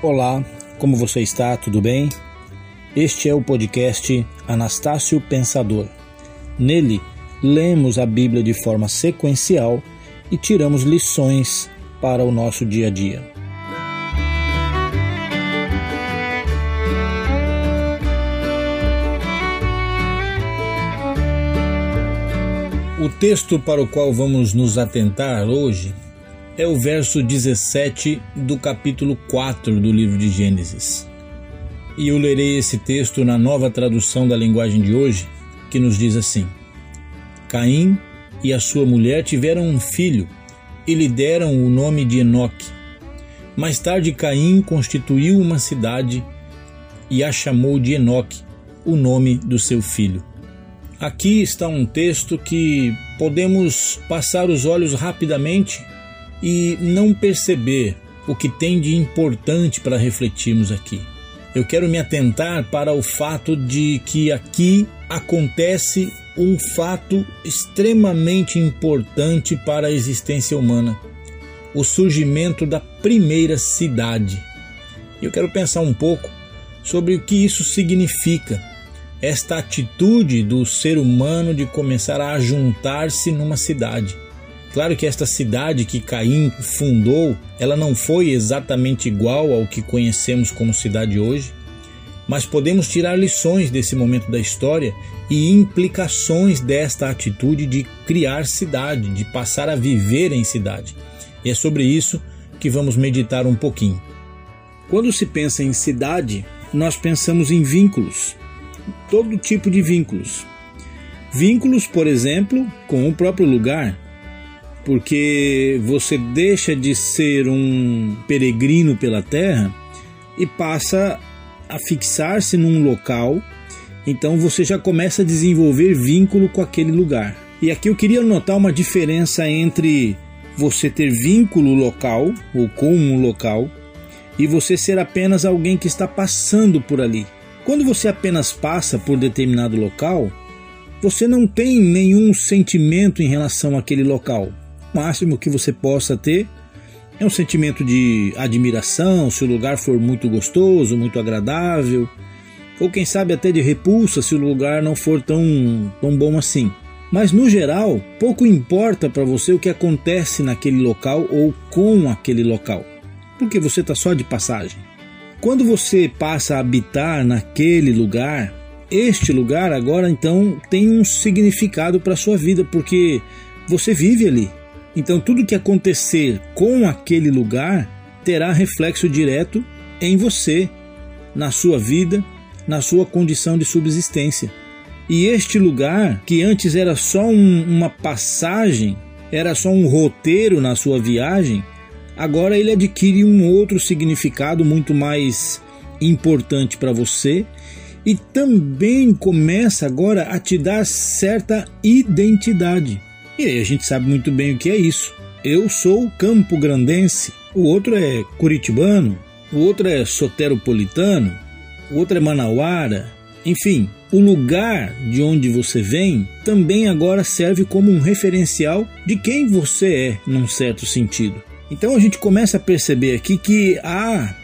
Olá, como você está? Tudo bem? Este é o podcast Anastácio Pensador. Nele, lemos a Bíblia de forma sequencial e tiramos lições para o nosso dia a dia. O texto para o qual vamos nos atentar hoje é o verso 17 do capítulo 4 do livro de Gênesis. E eu lerei esse texto na nova tradução da linguagem de hoje, que nos diz assim: Caim e a sua mulher tiveram um filho e lhe deram o nome de Enoque. Mais tarde, Caim constituiu uma cidade e a chamou de Enoque, o nome do seu filho. Aqui está um texto que podemos passar os olhos rapidamente e não perceber o que tem de importante para refletirmos aqui. Eu quero me atentar para o fato de que aqui acontece um fato extremamente importante para a existência humana: o surgimento da primeira cidade. Eu quero pensar um pouco sobre o que isso significa esta atitude do ser humano de começar a juntar-se numa cidade. Claro que esta cidade que Caim fundou, ela não foi exatamente igual ao que conhecemos como cidade hoje, mas podemos tirar lições desse momento da história e implicações desta atitude de criar cidade, de passar a viver em cidade. E é sobre isso que vamos meditar um pouquinho. Quando se pensa em cidade, nós pensamos em vínculos, todo tipo de vínculos. Vínculos, por exemplo, com o próprio lugar, porque você deixa de ser um peregrino pela terra e passa a fixar-se num local, então você já começa a desenvolver vínculo com aquele lugar. E aqui eu queria notar uma diferença entre você ter vínculo local ou com um local e você ser apenas alguém que está passando por ali. Quando você apenas passa por determinado local, você não tem nenhum sentimento em relação àquele local. Máximo que você possa ter é um sentimento de admiração, se o lugar for muito gostoso, muito agradável, ou quem sabe até de repulsa se o lugar não for tão, tão bom assim. Mas no geral, pouco importa para você o que acontece naquele local ou com aquele local, porque você está só de passagem. Quando você passa a habitar naquele lugar, este lugar agora então tem um significado para a sua vida, porque você vive ali. Então tudo que acontecer com aquele lugar terá reflexo direto em você, na sua vida, na sua condição de subsistência. E este lugar, que antes era só um, uma passagem, era só um roteiro na sua viagem, agora ele adquire um outro significado muito mais importante para você e também começa agora a te dar certa identidade. E a gente sabe muito bem o que é isso. Eu sou campo grandense, o outro é curitibano, o outro é soteropolitano, o outro é manauara. Enfim, o lugar de onde você vem também agora serve como um referencial de quem você é, num certo sentido. Então a gente começa a perceber aqui que há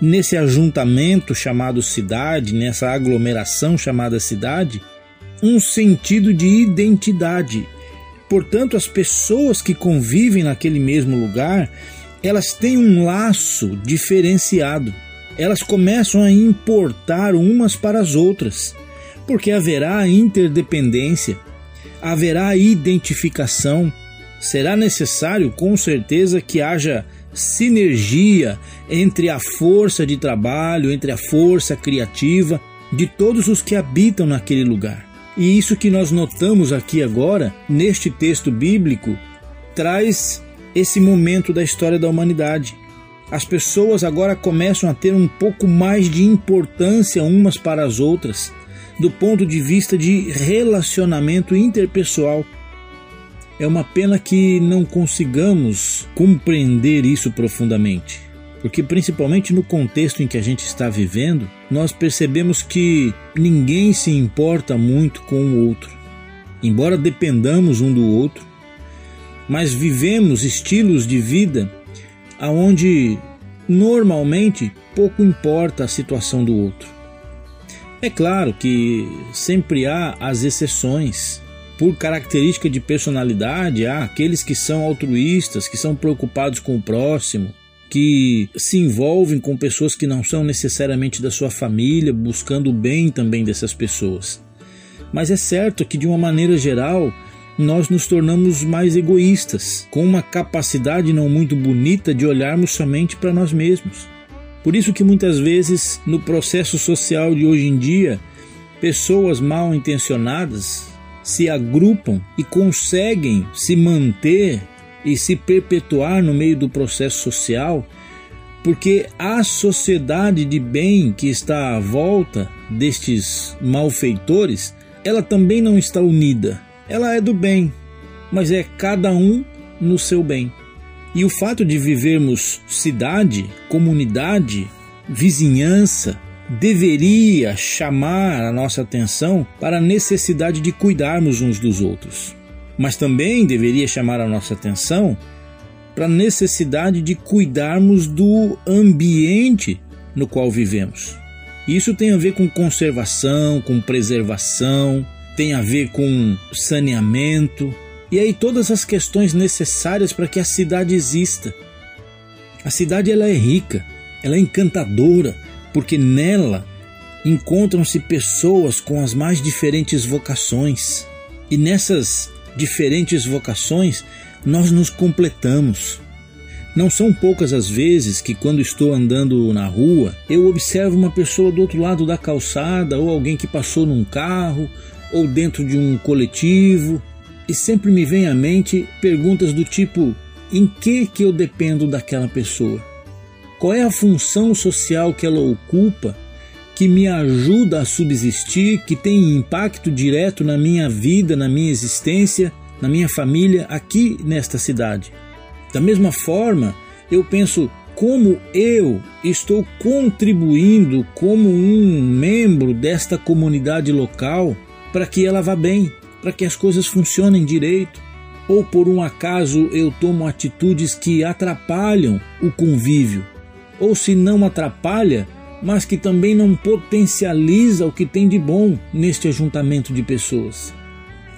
nesse ajuntamento chamado cidade, nessa aglomeração chamada cidade, um sentido de identidade. Portanto, as pessoas que convivem naquele mesmo lugar, elas têm um laço diferenciado. Elas começam a importar umas para as outras, porque haverá interdependência, haverá identificação, será necessário com certeza que haja sinergia entre a força de trabalho, entre a força criativa de todos os que habitam naquele lugar. E isso que nós notamos aqui agora, neste texto bíblico, traz esse momento da história da humanidade. As pessoas agora começam a ter um pouco mais de importância umas para as outras, do ponto de vista de relacionamento interpessoal. É uma pena que não consigamos compreender isso profundamente, porque, principalmente no contexto em que a gente está vivendo, nós percebemos que ninguém se importa muito com o outro. Embora dependamos um do outro, mas vivemos estilos de vida aonde normalmente pouco importa a situação do outro. É claro que sempre há as exceções. Por característica de personalidade, há aqueles que são altruístas, que são preocupados com o próximo, que se envolvem com pessoas que não são necessariamente da sua família, buscando o bem também dessas pessoas. Mas é certo que, de uma maneira geral, nós nos tornamos mais egoístas, com uma capacidade não muito bonita de olharmos somente para nós mesmos. Por isso que muitas vezes no processo social de hoje em dia, pessoas mal intencionadas se agrupam e conseguem se manter e se perpetuar no meio do processo social, porque a sociedade de bem que está à volta destes malfeitores, ela também não está unida. Ela é do bem, mas é cada um no seu bem. E o fato de vivermos cidade, comunidade, vizinhança, deveria chamar a nossa atenção para a necessidade de cuidarmos uns dos outros. Mas também deveria chamar a nossa atenção para a necessidade de cuidarmos do ambiente no qual vivemos. Isso tem a ver com conservação, com preservação, tem a ver com saneamento, e aí todas as questões necessárias para que a cidade exista. A cidade ela é rica, ela é encantadora, porque nela encontram-se pessoas com as mais diferentes vocações. E nessas diferentes vocações nós nos completamos. Não são poucas as vezes que, quando estou andando na rua, eu observo uma pessoa do outro lado da calçada, ou alguém que passou num carro, ou dentro de um coletivo, e sempre me vem à mente perguntas do tipo: em que que eu dependo daquela pessoa? Qual é a função social que ela ocupa que me ajuda a subsistir, que tem impacto direto na minha vida, na minha existência, na minha família aqui nesta cidade? Da mesma forma, eu penso como eu estou contribuindo como um membro desta comunidade local para que ela vá bem, para que as coisas funcionem direito, ou por um acaso eu tomo atitudes que atrapalham o convívio, ou se não atrapalha, mas que também não potencializa o que tem de bom neste ajuntamento de pessoas.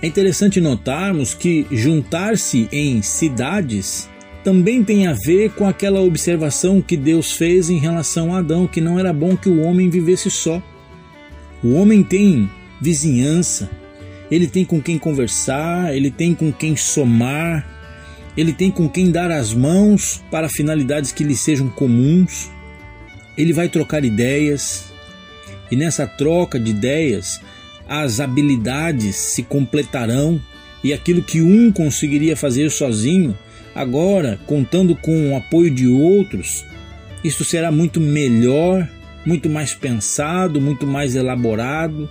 É interessante notarmos que juntar-se em cidades também tem a ver com aquela observação que Deus fez em relação a Adão, que não era bom que o homem vivesse só. O homem tem vizinhança, ele tem com quem conversar, ele tem com quem somar, ele tem com quem dar as mãos para finalidades que lhe sejam comuns. Ele vai trocar ideias, e nessa troca de ideias, as habilidades se completarão, e aquilo que um conseguiria fazer sozinho, agora, contando com o apoio de outros, isso será muito melhor, muito mais pensado, muito mais elaborado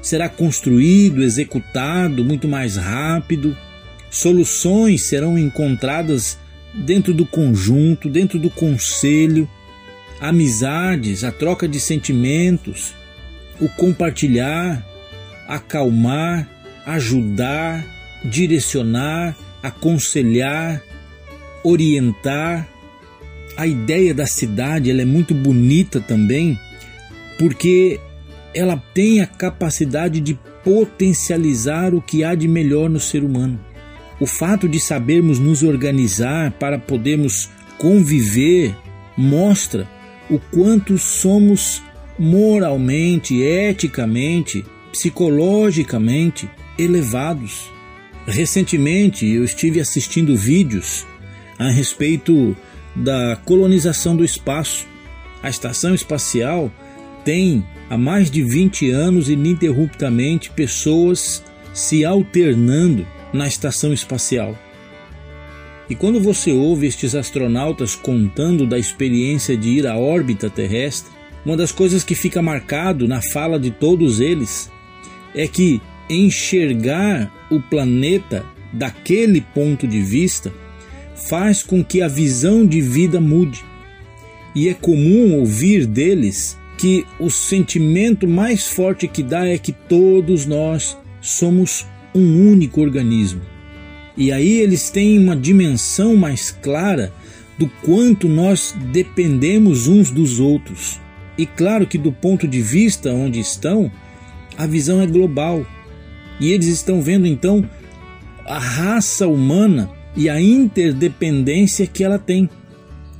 será construído, executado muito mais rápido, soluções serão encontradas dentro do conjunto, dentro do conselho, amizades, a troca de sentimentos, o compartilhar, acalmar, ajudar, direcionar, aconselhar, orientar. A ideia da cidade ela é muito bonita também, porque ela tem a capacidade de potencializar o que há de melhor no ser humano. O fato de sabermos nos organizar para podermos conviver mostra o quanto somos moralmente, eticamente, psicologicamente elevados. Recentemente eu estive assistindo vídeos a respeito da colonização do espaço. A estação espacial tem há mais de 20 anos ininterruptamente pessoas se alternando na estação espacial. E quando você ouve estes astronautas contando da experiência de ir à órbita terrestre, uma das coisas que fica marcado na fala de todos eles é que enxergar o planeta daquele ponto de vista faz com que a visão de vida mude. E é comum ouvir deles que o sentimento mais forte que dá é que todos nós somos um único organismo. E aí eles têm uma dimensão mais clara do quanto nós dependemos uns dos outros. E claro que, do ponto de vista onde estão, a visão é global. E eles estão vendo então a raça humana e a interdependência que ela tem.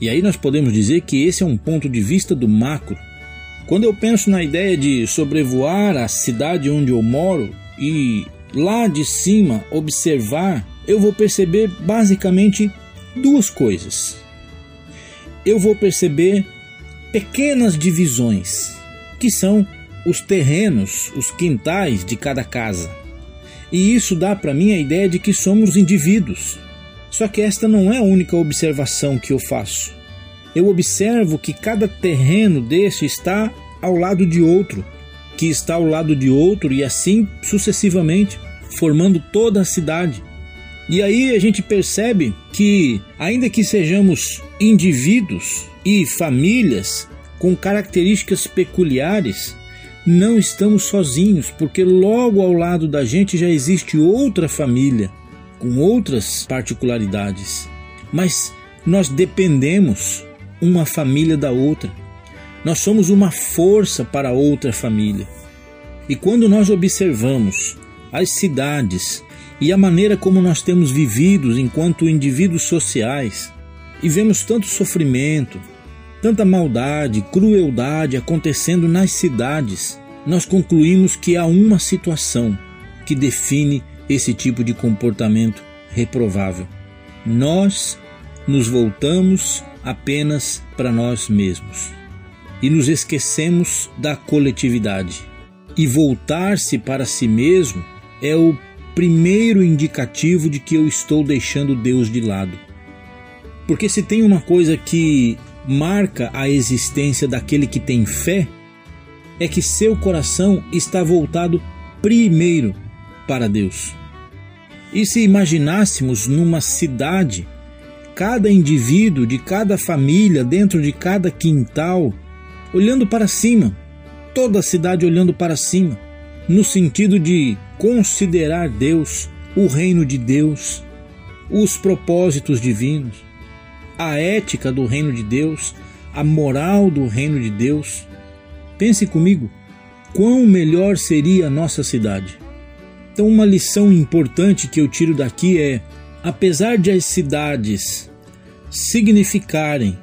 E aí nós podemos dizer que esse é um ponto de vista do macro. Quando eu penso na ideia de sobrevoar a cidade onde eu moro e lá de cima observar, eu vou perceber basicamente duas coisas. Eu vou perceber pequenas divisões, que são os terrenos, os quintais de cada casa. E isso dá para mim a ideia de que somos indivíduos. Só que esta não é a única observação que eu faço. Eu observo que cada terreno desse está ao lado de outro, que está ao lado de outro e assim sucessivamente, formando toda a cidade. E aí a gente percebe que, ainda que sejamos indivíduos e famílias com características peculiares, não estamos sozinhos, porque logo ao lado da gente já existe outra família com outras particularidades. Mas nós dependemos uma família da outra. Nós somos uma força para outra família. E quando nós observamos as cidades e a maneira como nós temos vivido enquanto indivíduos sociais e vemos tanto sofrimento, tanta maldade, crueldade acontecendo nas cidades, nós concluímos que há uma situação que define esse tipo de comportamento reprovável. Nós nos voltamos apenas para nós mesmos e nos esquecemos da coletividade. E voltar-se para si mesmo é o primeiro indicativo de que eu estou deixando Deus de lado. Porque se tem uma coisa que marca a existência daquele que tem fé, é que seu coração está voltado primeiro para Deus. E se imaginássemos numa cidade, cada indivíduo de cada família, dentro de cada quintal, olhando para cima, toda a cidade olhando para cima, no sentido de considerar Deus, o reino de Deus, os propósitos divinos, a ética do reino de Deus, a moral do reino de Deus. Pense comigo, quão melhor seria a nossa cidade. Então, uma lição importante que eu tiro daqui é: apesar de as cidades significarem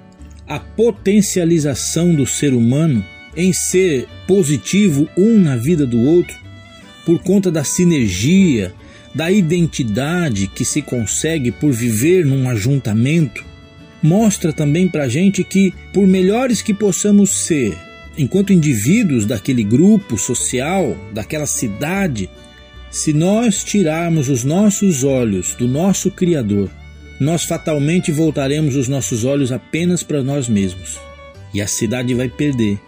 a potencialização do ser humano em ser positivo um na vida do outro, por conta da sinergia, da identidade que se consegue por viver num ajuntamento, mostra também para a gente que, por melhores que possamos ser, enquanto indivíduos daquele grupo social, daquela cidade, se nós tirarmos os nossos olhos do nosso Criador, nós fatalmente voltaremos os nossos olhos apenas para nós mesmos. E a cidade vai perder.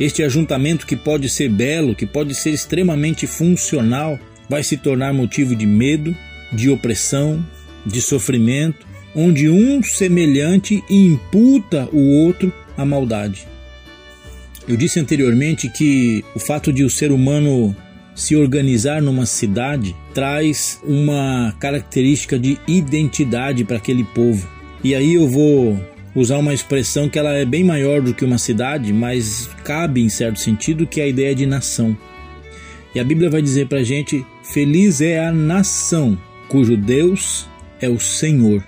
Este ajuntamento, que pode ser belo, que pode ser extremamente funcional, vai se tornar motivo de medo, de opressão, de sofrimento, onde um semelhante imputa o outro a maldade. Eu disse anteriormente que o fato de o ser humano se organizar numa cidade traz uma característica de identidade para aquele povo. E aí eu vou usar uma expressão que ela é bem maior do que uma cidade, mas cabe em certo sentido que é a ideia de nação. E a Bíblia vai dizer para gente: feliz é a nação cujo Deus é o Senhor.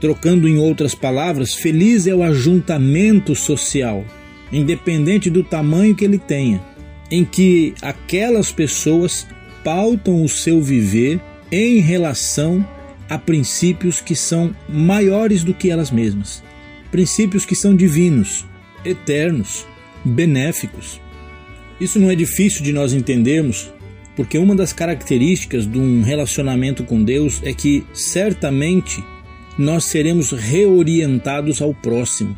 Trocando em outras palavras, feliz é o ajuntamento social, independente do tamanho que ele tenha em que aquelas pessoas pautam o seu viver em relação a princípios que são maiores do que elas mesmas, princípios que são divinos, eternos, benéficos. Isso não é difícil de nós entendermos, porque uma das características de um relacionamento com Deus é que certamente nós seremos reorientados ao próximo.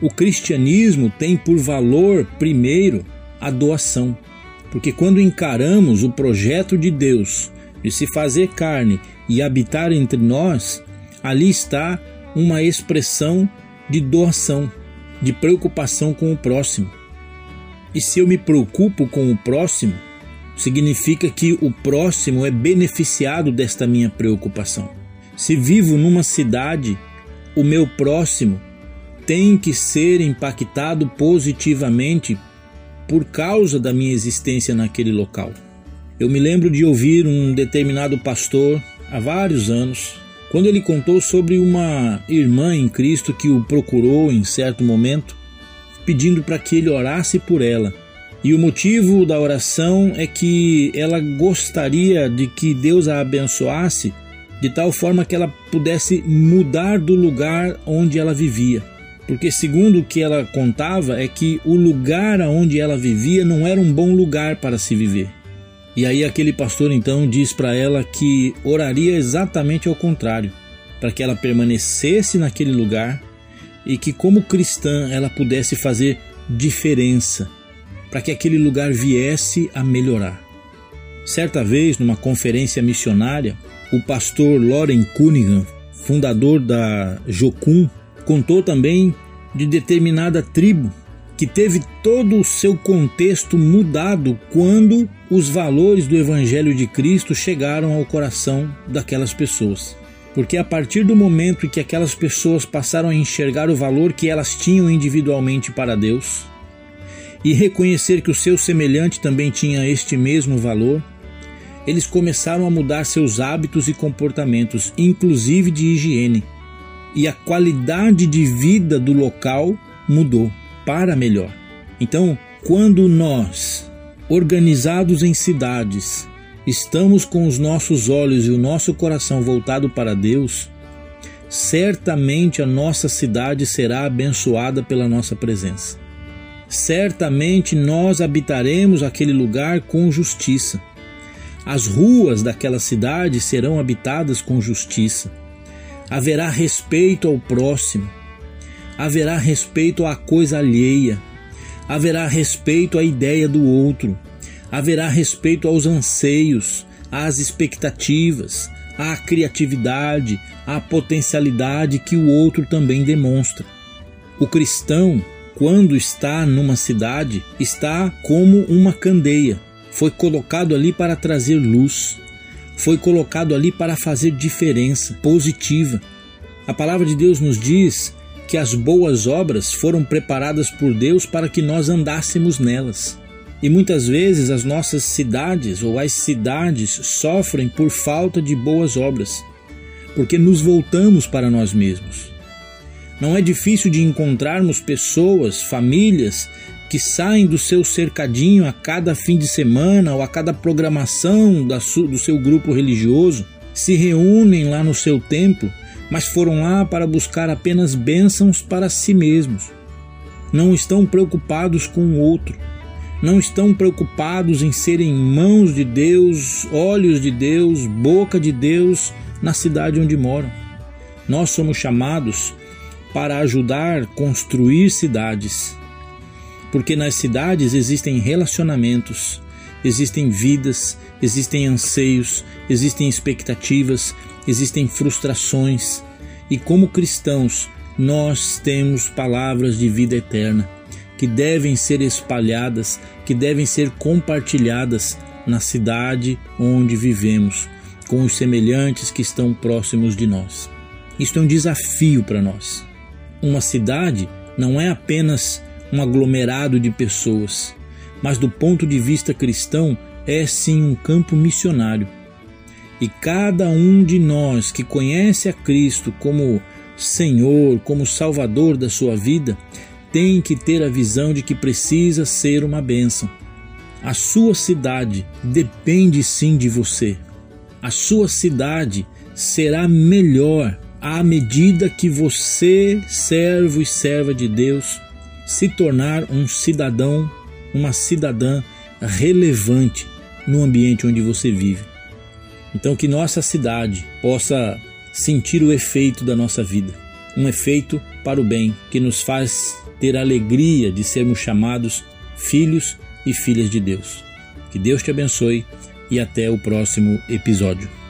O cristianismo tem por valor, primeiro, a doação. Porque quando encaramos o projeto de Deus de se fazer carne e habitar entre nós, ali está uma expressão de doação, de preocupação com o próximo. E se eu me preocupo com o próximo, significa que o próximo é beneficiado desta minha preocupação. Se vivo numa cidade o meu próximo tem que ser impactado positivamente por causa da minha existência naquele local. Eu me lembro de ouvir um determinado pastor há vários anos, quando ele contou sobre uma irmã em Cristo que o procurou em certo momento, pedindo para que ele orasse por ela. E o motivo da oração é que ela gostaria de que Deus a abençoasse de tal forma que ela pudesse mudar do lugar onde ela vivia. Porque, segundo o que ela contava, é que o lugar onde ela vivia não era um bom lugar para se viver. E aí, aquele pastor então diz para ela que oraria exatamente ao contrário, para que ela permanecesse naquele lugar e que, como cristã, ela pudesse fazer diferença, para que aquele lugar viesse a melhorar. Certa vez, numa conferência missionária, o pastor Loren Cunningham, fundador da Jocum, contou também de determinada tribo que teve todo o seu contexto mudado quando os valores do Evangelho de Cristo chegaram ao coração daquelas pessoas. Porque a partir do momento em que aquelas pessoas passaram a enxergar o valor que elas tinham individualmente para Deus e reconhecer que o seu semelhante também tinha este mesmo valor, eles começaram a mudar seus hábitos e comportamentos, inclusive de higiene. E a qualidade de vida do local mudou para melhor. Então, quando nós, organizados em cidades, estamos com os nossos olhos e o nosso coração voltado para Deus, certamente a nossa cidade será abençoada pela nossa presença. Certamente nós habitaremos aquele lugar com justiça as ruas daquela cidade serão habitadas com justiça. Haverá respeito ao próximo. Haverá respeito à coisa alheia. Haverá respeito à ideia do outro. Haverá respeito aos anseios, às expectativas, à criatividade, à potencialidade que o outro também demonstra. O cristão, quando está numa cidade, está como uma candeia foi colocado ali para trazer luz, foi colocado ali para fazer diferença positiva. A palavra de Deus nos diz que as boas obras foram preparadas por Deus para que nós andássemos nelas. E muitas vezes as nossas cidades ou as cidades sofrem por falta de boas obras, porque nos voltamos para nós mesmos. Não é difícil de encontrarmos pessoas, famílias que saem do seu cercadinho a cada fim de semana ou a cada programação do seu grupo religioso, se reúnem lá no seu templo, mas foram lá para buscar apenas bênçãos para si mesmos. Não estão preocupados com o outro, não estão preocupados em serem mãos de Deus, olhos de Deus, boca de Deus na cidade onde moram. Nós somos chamados para ajudar a construir cidades, porque nas cidades existem relacionamentos, existem vidas, existem anseios, existem expectativas, existem frustrações. E como cristãos, nós temos palavras de vida eterna que devem ser espalhadas, que devem ser compartilhadas na cidade onde vivemos, com os semelhantes que estão próximos de nós. Isto é um desafio para nós. Uma cidade não é apenas um aglomerado de pessoas, mas do ponto de vista cristão é sim um campo missionário. E cada um de nós que conhece a Cristo como Senhor, como Salvador da sua vida, tem que ter a visão de que precisa ser uma bênção. A sua cidade depende sim de você. A sua cidade será melhor à medida que você, servo e serva de Deus, se tornar um cidadão, uma cidadã relevante no ambiente onde você vive. Então, que nossa cidade possa sentir o efeito da nossa vida, um efeito para o bem, que nos faz ter a alegria de sermos chamados filhos e filhas de Deus. Que Deus te abençoe e até o próximo episódio.